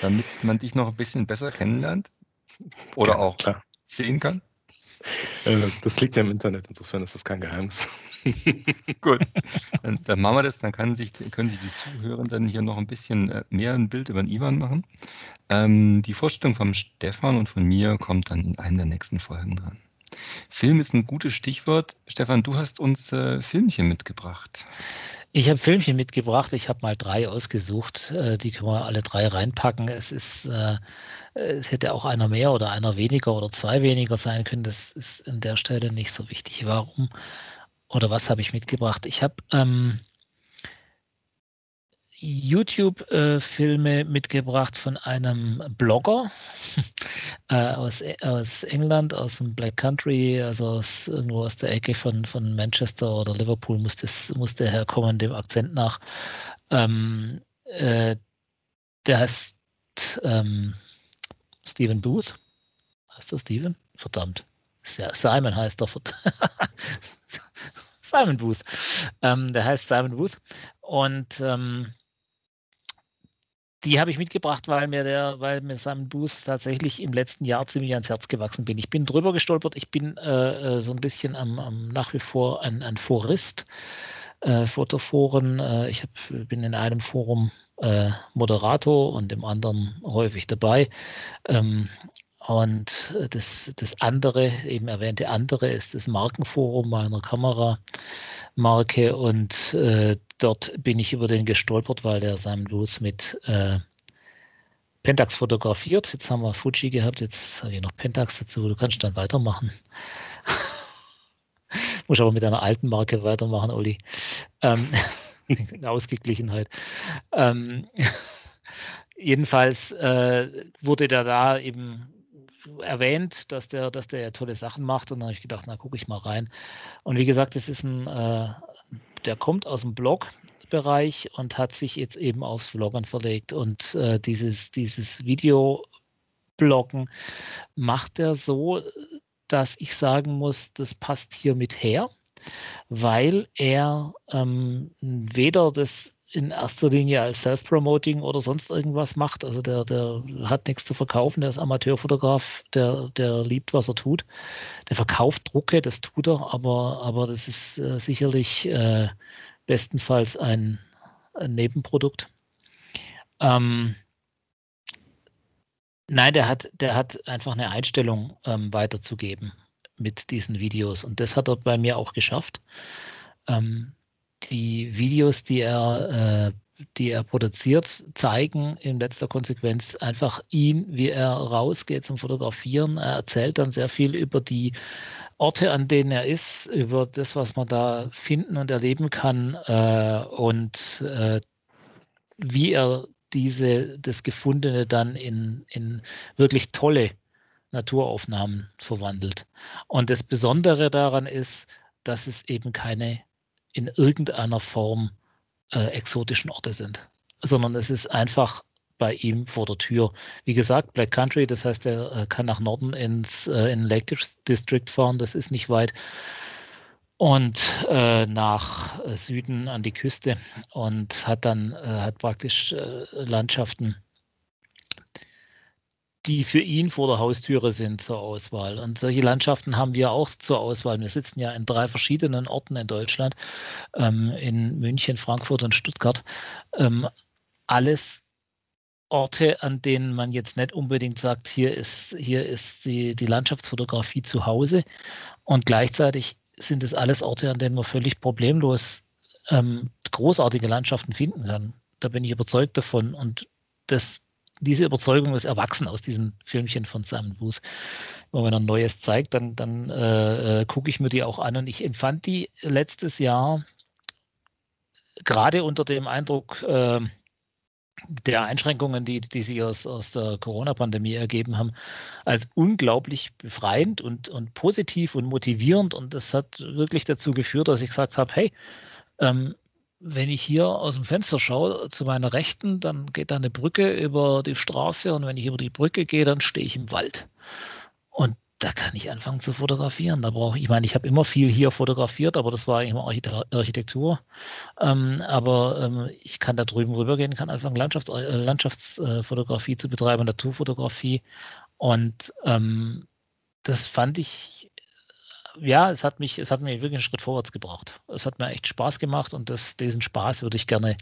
damit man dich noch ein bisschen besser kennenlernt? Oder auch klar. sehen kann? Äh, das liegt ja im Internet, insofern ist das kein Geheimnis. Gut, dann, dann, machen wir das. Dann kann sich, können sich die Zuhörenden hier noch ein bisschen äh, mehr ein Bild über den Ivan machen. Ähm, die Vorstellung von Stefan und von mir kommt dann in einer der nächsten Folgen dran. Film ist ein gutes Stichwort. Stefan, du hast uns äh, Filmchen mitgebracht. Ich habe Filmchen mitgebracht. Ich habe mal drei ausgesucht. Äh, die können wir alle drei reinpacken. Es ist, äh, es hätte auch einer mehr oder einer weniger oder zwei weniger sein können. Das ist an der Stelle nicht so wichtig. Warum oder was habe ich mitgebracht? Ich habe ähm, YouTube-Filme äh, mitgebracht von einem Blogger äh, aus, aus England, aus dem Black Country, also aus, irgendwo aus der Ecke von, von Manchester oder Liverpool muss, das, muss der herkommen, dem Akzent nach. Ähm, äh, der heißt ähm, Stephen Booth. Heißt er Stephen? Verdammt. Simon heißt er. Simon Booth. Ähm, der heißt Simon Booth. Und ähm, die habe ich mitgebracht, weil mir der, weil mir Simon Booth tatsächlich im letzten Jahr ziemlich ans Herz gewachsen bin. Ich bin drüber gestolpert, ich bin äh, äh so ein bisschen am, am, nach wie vor ein, ein Forist, äh, Fotoforen. Äh, ich hab, bin in einem Forum äh, Moderator und im anderen häufig dabei. Ähm, und das, das andere, eben erwähnte andere, ist das Markenforum meiner Kameramarke. Und äh, dort bin ich über den gestolpert, weil der Simon Booth mit äh, Pentax fotografiert. Jetzt haben wir Fuji gehabt, jetzt habe ich noch Pentax dazu. Du kannst dann weitermachen. Muss aber mit einer alten Marke weitermachen, Olli. Ähm, Ausgeglichenheit. Ähm, jedenfalls äh, wurde der da eben erwähnt, dass der, dass der tolle Sachen macht und dann habe ich gedacht, na gucke ich mal rein. Und wie gesagt, das ist ein, äh, der kommt aus dem Blog-Bereich und hat sich jetzt eben aufs Vloggen verlegt und äh, dieses, dieses Video-Bloggen macht er so, dass ich sagen muss, das passt hier mit her, weil er ähm, weder das in erster Linie als Self-Promoting oder sonst irgendwas macht. Also der, der hat nichts zu verkaufen, der ist Amateurfotograf, der, der liebt, was er tut. Der verkauft Drucke, das tut er, aber, aber das ist äh, sicherlich äh, bestenfalls ein, ein Nebenprodukt. Ähm, nein, der hat, der hat einfach eine Einstellung ähm, weiterzugeben mit diesen Videos und das hat er bei mir auch geschafft. Ähm, die Videos, die er, äh, die er produziert, zeigen in letzter Konsequenz einfach ihn, wie er rausgeht zum Fotografieren. Er erzählt dann sehr viel über die Orte, an denen er ist, über das, was man da finden und erleben kann äh, und äh, wie er diese, das Gefundene dann in, in wirklich tolle Naturaufnahmen verwandelt. Und das Besondere daran ist, dass es eben keine in irgendeiner Form äh, exotischen Orte sind, sondern es ist einfach bei ihm vor der Tür. Wie gesagt, Black Country, das heißt, er äh, kann nach Norden ins äh, in Lake District fahren, das ist nicht weit. Und äh, nach äh, Süden an die Küste und hat dann äh, hat praktisch Landschaften die für ihn vor der Haustüre sind zur Auswahl. Und solche Landschaften haben wir auch zur Auswahl. Wir sitzen ja in drei verschiedenen Orten in Deutschland, ähm, in München, Frankfurt und Stuttgart. Ähm, alles Orte, an denen man jetzt nicht unbedingt sagt, hier ist, hier ist die, die Landschaftsfotografie zu Hause. Und gleichzeitig sind es alles Orte, an denen man völlig problemlos ähm, großartige Landschaften finden kann. Da bin ich überzeugt davon. Und das diese Überzeugung ist erwachsen aus diesen Filmchen von Simon Booth. Und wenn er Neues zeigt, dann, dann äh, äh, gucke ich mir die auch an. Und ich empfand die letztes Jahr gerade unter dem Eindruck äh, der Einschränkungen, die, die sich aus, aus der Corona-Pandemie ergeben haben, als unglaublich befreiend und, und positiv und motivierend. Und das hat wirklich dazu geführt, dass ich gesagt habe, hey, ähm, wenn ich hier aus dem Fenster schaue, zu meiner Rechten, dann geht da eine Brücke über die Straße und wenn ich über die Brücke gehe, dann stehe ich im Wald. Und da kann ich anfangen zu fotografieren. Da brauche ich, ich meine, ich habe immer viel hier fotografiert, aber das war immer Architektur. Ähm, aber ähm, ich kann da drüben rübergehen, kann anfangen Landschafts äh, Landschaftsfotografie zu betreiben, Naturfotografie. Und ähm, das fand ich ja, es hat mich, es hat mir wirklich einen Schritt vorwärts gebracht. Es hat mir echt Spaß gemacht und das, diesen Spaß würde ich gerne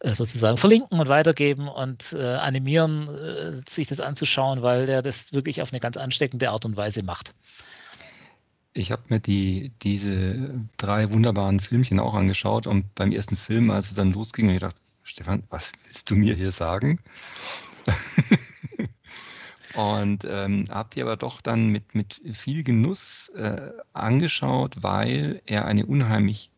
äh, sozusagen verlinken und weitergeben und äh, animieren, äh, sich das anzuschauen, weil der das wirklich auf eine ganz ansteckende Art und Weise macht. Ich habe mir die, diese drei wunderbaren Filmchen auch angeschaut und beim ersten Film, als es dann losging, habe ich gedacht, Stefan, was willst du mir hier sagen? Und ähm, habe die aber doch dann mit, mit viel Genuss äh, angeschaut, weil er eine unheimlich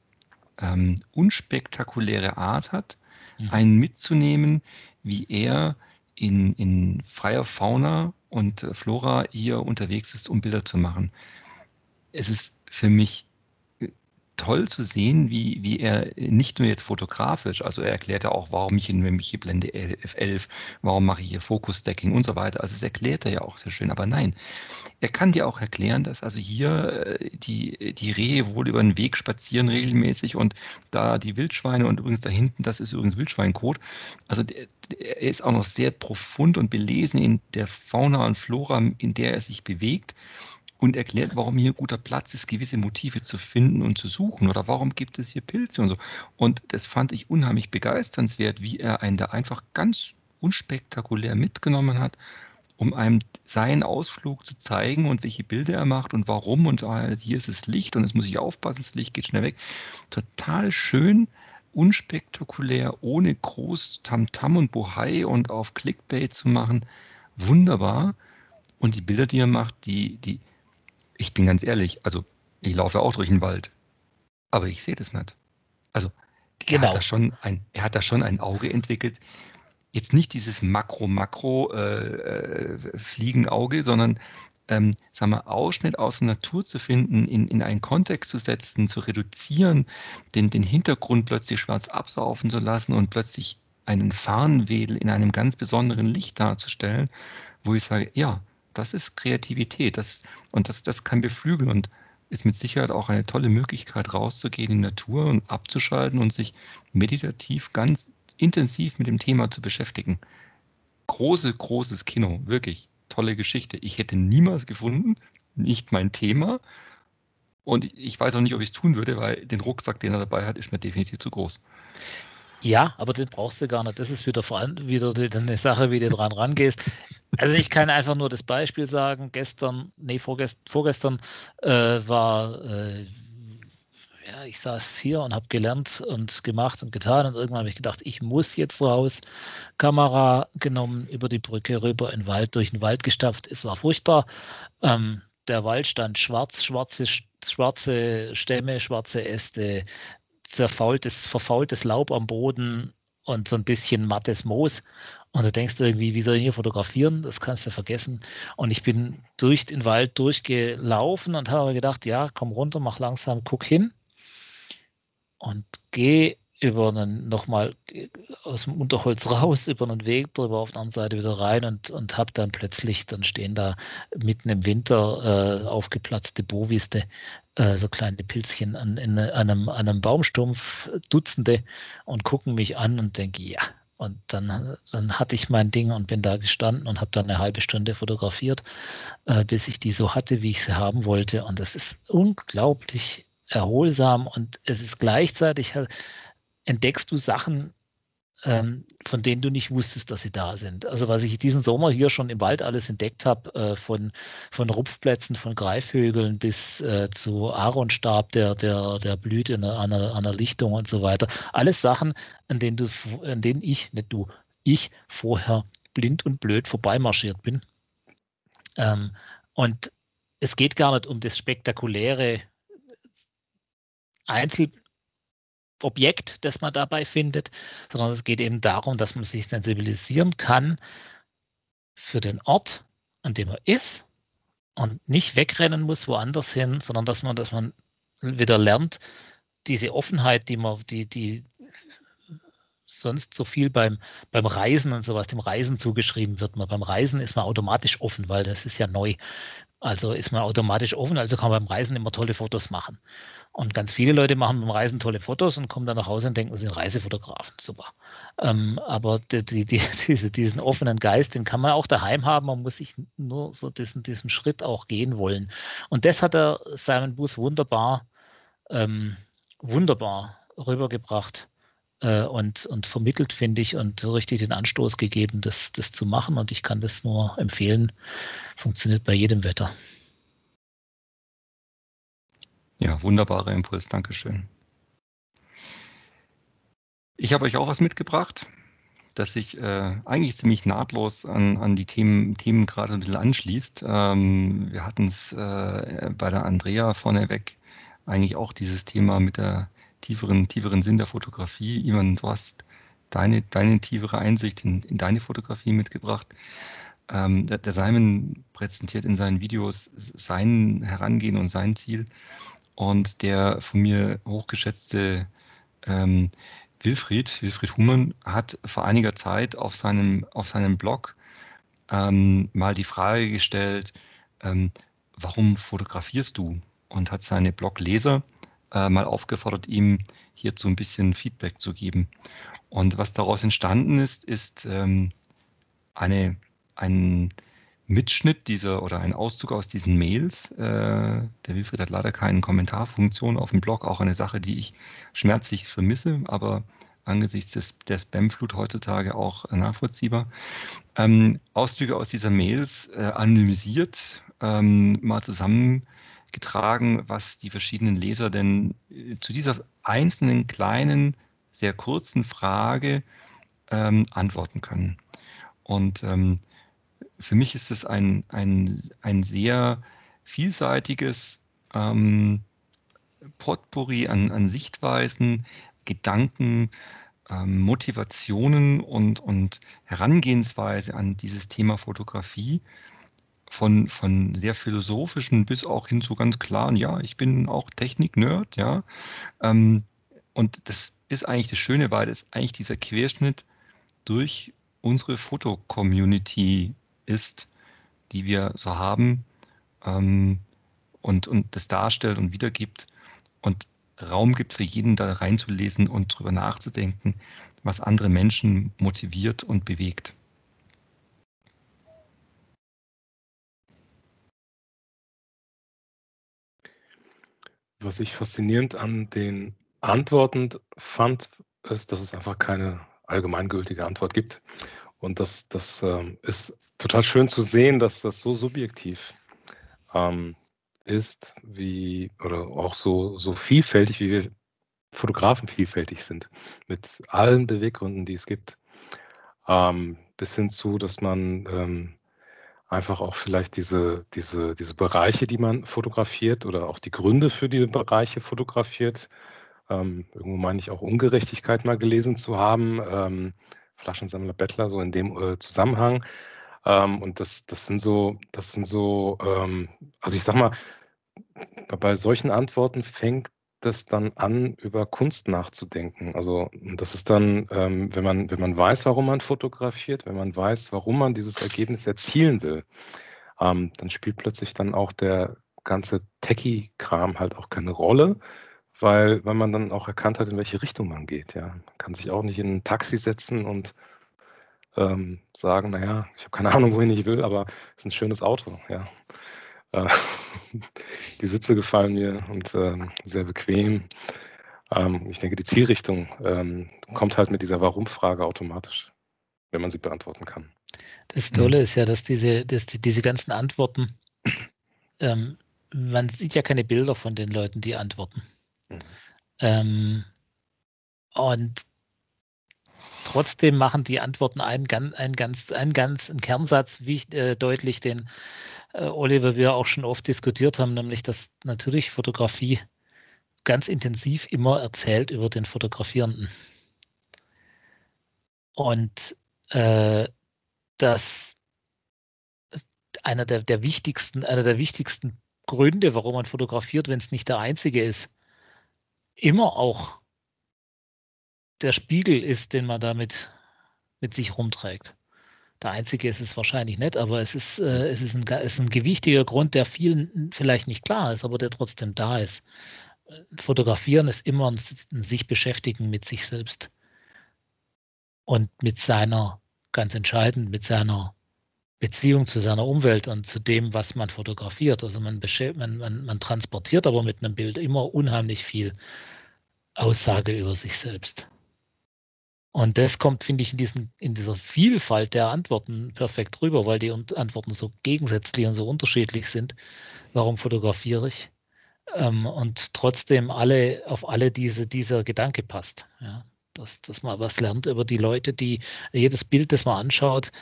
ähm, unspektakuläre Art hat, mhm. einen mitzunehmen, wie er in, in freier Fauna und Flora hier unterwegs ist, um Bilder zu machen. Es ist für mich toll zu sehen, wie, wie er nicht nur jetzt fotografisch, also er erklärt ja auch, warum ich nehme hier Blende F11, warum mache ich hier Focus-Stacking und so weiter. Also das erklärt er ja auch sehr schön. Aber nein, er kann dir auch erklären, dass also hier äh, die, die Rehe wohl über den Weg spazieren regelmäßig und da die Wildschweine und übrigens da hinten, das ist übrigens Wildschweinkot. Also er ist auch noch sehr profund und belesen in der Fauna und Flora, in der er sich bewegt und erklärt, warum hier guter Platz ist, gewisse Motive zu finden und zu suchen oder warum gibt es hier Pilze und so. Und das fand ich unheimlich begeisternswert, wie er einen da einfach ganz unspektakulär mitgenommen hat, um einem seinen Ausflug zu zeigen und welche Bilder er macht und warum und ah, hier ist es Licht und es muss ich aufpassen, das Licht geht schnell weg. Total schön, unspektakulär, ohne groß Tamtam -Tam und Bohai und auf Clickbait zu machen. Wunderbar. Und die Bilder, die er macht, die, die, ich bin ganz ehrlich, also ich laufe auch durch den Wald, aber ich sehe das nicht. Also er, hat da schon ein, er hat da schon ein Auge entwickelt. Jetzt nicht dieses Makro-Makro-Fliegenauge, äh, äh sondern ähm, sagen wir, Ausschnitt aus der Natur zu finden, in, in einen Kontext zu setzen, zu reduzieren, den, den Hintergrund plötzlich schwarz absaufen zu lassen und plötzlich einen Farnwedel in einem ganz besonderen Licht darzustellen, wo ich sage, ja, das ist Kreativität. Das, und das, das kann beflügeln und ist mit Sicherheit auch eine tolle Möglichkeit, rauszugehen in die Natur und abzuschalten und sich meditativ ganz intensiv mit dem Thema zu beschäftigen. Große, großes Kino, wirklich tolle Geschichte. Ich hätte niemals gefunden, nicht mein Thema. Und ich weiß auch nicht, ob ich es tun würde, weil den Rucksack, den er dabei hat, ist mir definitiv zu groß. Ja, aber den brauchst du gar nicht. Das ist wieder, wieder eine Sache, wie du dran rangehst. Also ich kann einfach nur das Beispiel sagen. Gestern, nee, vorgestern, vorgestern äh, war, äh, ja, ich saß hier und habe gelernt und gemacht und getan und irgendwann habe ich gedacht, ich muss jetzt raus. Kamera genommen, über die Brücke rüber in den Wald, durch den Wald gestapft. Es war furchtbar. Ähm, der Wald stand schwarz, schwarze, schwarze Stämme, schwarze Äste, zerfaultes, verfaultes Laub am Boden und so ein bisschen mattes Moos. Und du denkst irgendwie, wie soll ich hier fotografieren? Das kannst du vergessen. Und ich bin durch den Wald durchgelaufen und habe gedacht, ja, komm runter, mach langsam, guck hin und geh über einen nochmal aus dem Unterholz raus, über einen Weg drüber auf der anderen Seite wieder rein und, und habe dann plötzlich, dann stehen da mitten im Winter äh, aufgeplatzte Boviste, äh, so kleine Pilzchen an, in, an, einem, an einem Baumstumpf, Dutzende und gucken mich an und denke, ja. Und dann, dann hatte ich mein Ding und bin da gestanden und habe dann eine halbe Stunde fotografiert, äh, bis ich die so hatte, wie ich sie haben wollte. Und das ist unglaublich erholsam und es ist gleichzeitig entdeckst du Sachen, ähm, von denen du nicht wusstest, dass sie da sind. Also was ich diesen Sommer hier schon im Wald alles entdeckt habe, äh, von, von Rupfplätzen, von Greifvögeln bis äh, zu Aaronstab, der, der, der blüht in einer, einer, Lichtung und so weiter. Alles Sachen, an denen du, an denen ich, nicht du, ich vorher blind und blöd vorbeimarschiert bin. Ähm, und es geht gar nicht um das spektakuläre Einzel Objekt, das man dabei findet, sondern es geht eben darum, dass man sich sensibilisieren kann für den Ort, an dem er ist und nicht wegrennen muss woanders hin, sondern dass man, dass man wieder lernt, diese Offenheit, die man, die, die sonst so viel beim, beim Reisen und sowas dem Reisen zugeschrieben wird. Man, beim Reisen ist man automatisch offen, weil das ist ja neu. Also ist man automatisch offen, also kann man beim Reisen immer tolle Fotos machen. Und ganz viele Leute machen beim Reisen tolle Fotos und kommen dann nach Hause und denken, sie sind Reisefotografen. Super. Ähm, aber die, die, die, diese, diesen offenen Geist, den kann man auch daheim haben. Man muss sich nur so diesen, diesen Schritt auch gehen wollen. Und das hat der Simon Booth wunderbar, ähm, wunderbar rübergebracht äh, und, und vermittelt, finde ich, und richtig den Anstoß gegeben, das, das zu machen. Und ich kann das nur empfehlen. Funktioniert bei jedem Wetter. Ja, wunderbarer Impuls. Dankeschön. Ich habe euch auch was mitgebracht, das sich äh, eigentlich ziemlich nahtlos an, an die Themen, Themen gerade ein bisschen anschließt. Ähm, wir hatten es äh, bei der Andrea vorneweg eigentlich auch dieses Thema mit der tieferen, tieferen Sinn der Fotografie. Ivan, du hast deine, deine tiefere Einsicht in, in deine Fotografie mitgebracht. Ähm, der, der, Simon präsentiert in seinen Videos sein Herangehen und sein Ziel. Und der von mir hochgeschätzte ähm, Wilfried, Wilfried Humann, hat vor einiger Zeit auf seinem, auf seinem Blog ähm, mal die Frage gestellt, ähm, warum fotografierst du? Und hat seine Blogleser äh, mal aufgefordert, ihm hierzu ein bisschen Feedback zu geben. Und was daraus entstanden ist, ist ähm, eine, ein Mitschnitt dieser oder ein Auszug aus diesen Mails. Äh, der Wilfried hat leider keine Kommentarfunktion auf dem Blog, auch eine Sache, die ich schmerzlich vermisse, aber angesichts des, der Spamflut heutzutage auch nachvollziehbar. Ähm, Auszüge aus dieser Mails äh, anonymisiert, ähm, mal zusammen getragen, was die verschiedenen Leser denn äh, zu dieser einzelnen kleinen, sehr kurzen Frage ähm, antworten können. Und ähm, für mich ist es ein, ein, ein sehr vielseitiges ähm, Potpourri an, an Sichtweisen, Gedanken, ähm, Motivationen und, und Herangehensweise an dieses Thema Fotografie, von, von sehr philosophischen bis auch hin zu ganz klaren, ja, ich bin auch Technik-Nerd, ja. Ähm, und das ist eigentlich das Schöne, weil es eigentlich dieser Querschnitt durch unsere Foto-Community ist, die wir so haben ähm, und, und das darstellt und wiedergibt und Raum gibt für jeden da reinzulesen und drüber nachzudenken, was andere Menschen motiviert und bewegt. Was ich faszinierend an den Antworten fand, ist, dass es einfach keine allgemeingültige Antwort gibt. Und das, das ähm, ist total schön zu sehen, dass das so subjektiv ähm, ist, wie oder auch so, so vielfältig, wie wir Fotografen vielfältig sind, mit allen Beweggründen, die es gibt, ähm, bis hin zu, dass man ähm, einfach auch vielleicht diese, diese, diese Bereiche, die man fotografiert oder auch die Gründe für die Bereiche fotografiert. Ähm, irgendwo meine ich auch Ungerechtigkeit mal gelesen zu haben, ähm, Flaschensammler Bettler, so in dem äh, Zusammenhang. Ähm, und das, das sind so, das sind so, ähm, also ich sag mal, bei solchen Antworten fängt das dann an, über Kunst nachzudenken. Also das ist dann, ähm, wenn, man, wenn man weiß, warum man fotografiert, wenn man weiß, warum man dieses Ergebnis erzielen will, ähm, dann spielt plötzlich dann auch der ganze Techie-Kram halt auch keine Rolle, weil, weil man dann auch erkannt hat, in welche Richtung man geht. Ja. Man kann sich auch nicht in ein Taxi setzen und ähm, sagen, naja, ich habe keine Ahnung, wohin ich will, aber es ist ein schönes Auto. Ja. Äh, die Sitze gefallen mir und ähm, sehr bequem. Ähm, ich denke, die Zielrichtung ähm, kommt halt mit dieser Warum-Frage automatisch, wenn man sie beantworten kann. Das Tolle ist ja, dass diese, dass die, diese ganzen Antworten, ähm, man sieht ja keine Bilder von den Leuten, die antworten. Mhm. Ähm, und trotzdem machen die Antworten einen, einen ganz, einen ganz einen Kernsatz wie, äh, deutlich, den äh, Oliver wir auch schon oft diskutiert haben, nämlich dass natürlich Fotografie ganz intensiv immer erzählt über den Fotografierenden. Und äh, dass einer der, der wichtigsten, einer der wichtigsten Gründe, warum man fotografiert, wenn es nicht der einzige ist, immer auch der Spiegel ist, den man damit mit sich rumträgt. Der einzige ist es wahrscheinlich nicht, aber es ist, äh, es ist, ein, ist ein gewichtiger Grund, der vielen vielleicht nicht klar ist, aber der trotzdem da ist. Fotografieren ist immer ein, ein sich beschäftigen mit sich selbst und mit seiner, ganz entscheidend, mit seiner Beziehung zu seiner Umwelt und zu dem, was man fotografiert. Also man, man, man, man transportiert aber mit einem Bild immer unheimlich viel Aussage über sich selbst. Und das kommt, finde ich, in, diesen, in dieser Vielfalt der Antworten perfekt rüber, weil die Antworten so gegensätzlich und so unterschiedlich sind. Warum fotografiere ich? Ähm, und trotzdem alle auf alle diese, dieser Gedanke passt. Ja? Dass, dass man was lernt über die Leute, die jedes Bild, das man anschaut,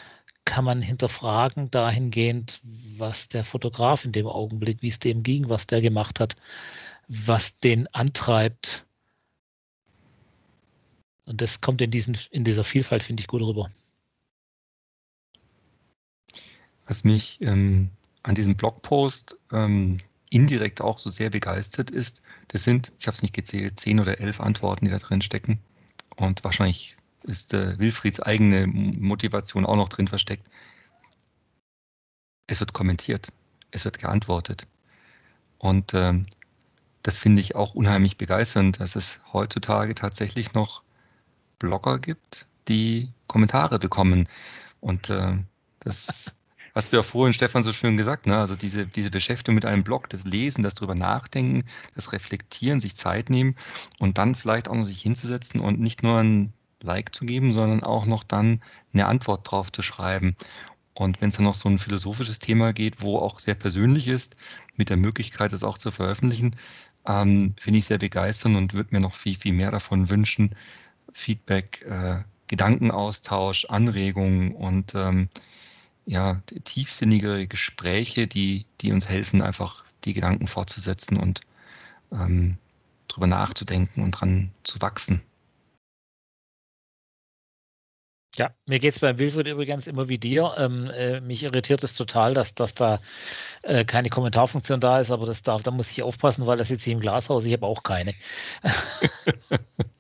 kann man hinterfragen dahingehend, was der Fotograf in dem Augenblick, wie es dem ging, was der gemacht hat, was den antreibt, und das kommt in, diesen, in dieser Vielfalt, finde ich, gut rüber. Was mich ähm, an diesem Blogpost ähm, indirekt auch so sehr begeistert ist, das sind, ich habe es nicht gezählt, zehn oder elf Antworten, die da drin stecken. Und wahrscheinlich ist äh, Wilfrieds eigene Motivation auch noch drin versteckt. Es wird kommentiert, es wird geantwortet. Und ähm, das finde ich auch unheimlich begeisternd, dass es heutzutage tatsächlich noch Blogger gibt, die Kommentare bekommen. Und äh, das hast du ja vorhin, Stefan, so schön gesagt. Ne? Also diese, diese Beschäftigung mit einem Blog, das Lesen, das drüber nachdenken, das Reflektieren, sich Zeit nehmen und dann vielleicht auch noch sich hinzusetzen und nicht nur ein Like zu geben, sondern auch noch dann eine Antwort drauf zu schreiben. Und wenn es dann noch so ein philosophisches Thema geht, wo auch sehr persönlich ist, mit der Möglichkeit, es auch zu veröffentlichen, ähm, finde ich sehr begeisternd und würde mir noch viel, viel mehr davon wünschen, Feedback, äh, Gedankenaustausch, Anregungen und ähm, ja, tiefsinnige Gespräche, die, die uns helfen, einfach die Gedanken fortzusetzen und ähm, drüber nachzudenken und dran zu wachsen. Ja, mir geht es beim Wilfried übrigens immer wie dir. Ähm, äh, mich irritiert es total, dass, dass da äh, keine Kommentarfunktion da ist, aber das darf, da muss ich aufpassen, weil das sitze ich im Glashaus, ich habe auch keine.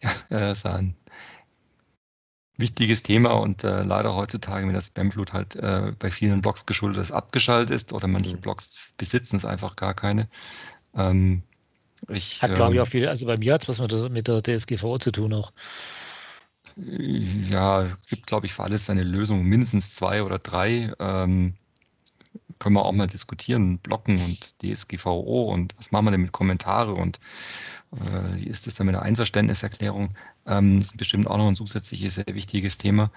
ja, das ist ein wichtiges Thema und äh, leider heutzutage, wenn das Spamflut halt äh, bei vielen Blogs geschuldet ist, abgeschaltet ist oder manche mhm. Blogs besitzen es einfach gar keine. Ähm, ich, hat, glaube ich, ähm, auch viel, also bei mir hat es was mit der, mit der DSGVO zu tun auch. Ja, gibt, glaube ich, für alles eine Lösung, mindestens zwei oder drei. Ähm, können wir auch mal diskutieren, Blocken und DSGVO und was machen wir denn mit Kommentare und äh, wie ist das dann mit der Einverständniserklärung? Ähm, das ist bestimmt auch noch ein zusätzliches, sehr wichtiges Thema,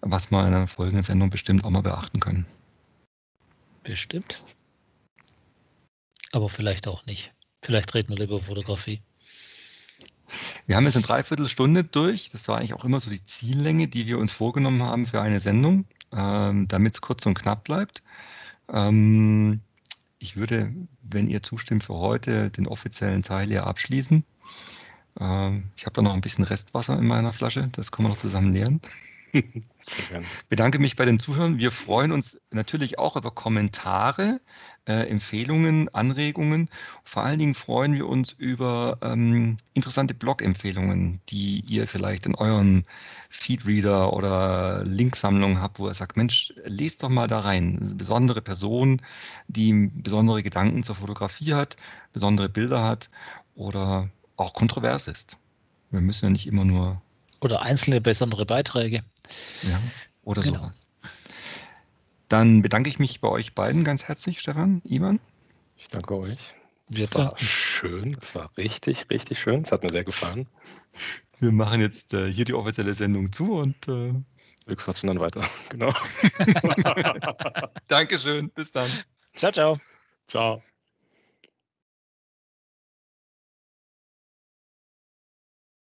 was wir in einer folgenden Sendung bestimmt auch mal beachten können. Bestimmt. Aber vielleicht auch nicht. Vielleicht reden wir lieber über Fotografie. Wir haben jetzt eine Dreiviertelstunde durch. Das war eigentlich auch immer so die Ziellänge, die wir uns vorgenommen haben für eine Sendung, ähm, damit es kurz und knapp bleibt. Ähm, ich würde, wenn ihr zustimmt, für heute den offiziellen Teil hier abschließen. Ähm, ich habe da noch ein bisschen Restwasser in meiner Flasche. Das können wir noch zusammen leeren. Bedanke mich bei den Zuhörern. Wir freuen uns natürlich auch über Kommentare, äh, Empfehlungen, Anregungen. Vor allen Dingen freuen wir uns über ähm, interessante Blog-Empfehlungen, die ihr vielleicht in eurem Feedreader oder Linksammlung habt, wo ihr sagt, Mensch, lest doch mal da rein. Besondere Person, die besondere Gedanken zur Fotografie hat, besondere Bilder hat oder auch kontrovers ist. Wir müssen ja nicht immer nur oder einzelne besondere Beiträge. Ja, oder genau. sowas. Dann bedanke ich mich bei euch beiden ganz herzlich, Stefan, Ivan. Ich danke euch. Es war schön, es war richtig, richtig schön. Es hat mir sehr gefallen. Wir machen jetzt äh, hier die offizielle Sendung zu und äh, wir quatschen dann weiter. Genau. Dankeschön, bis dann. Ciao, ciao. Ciao.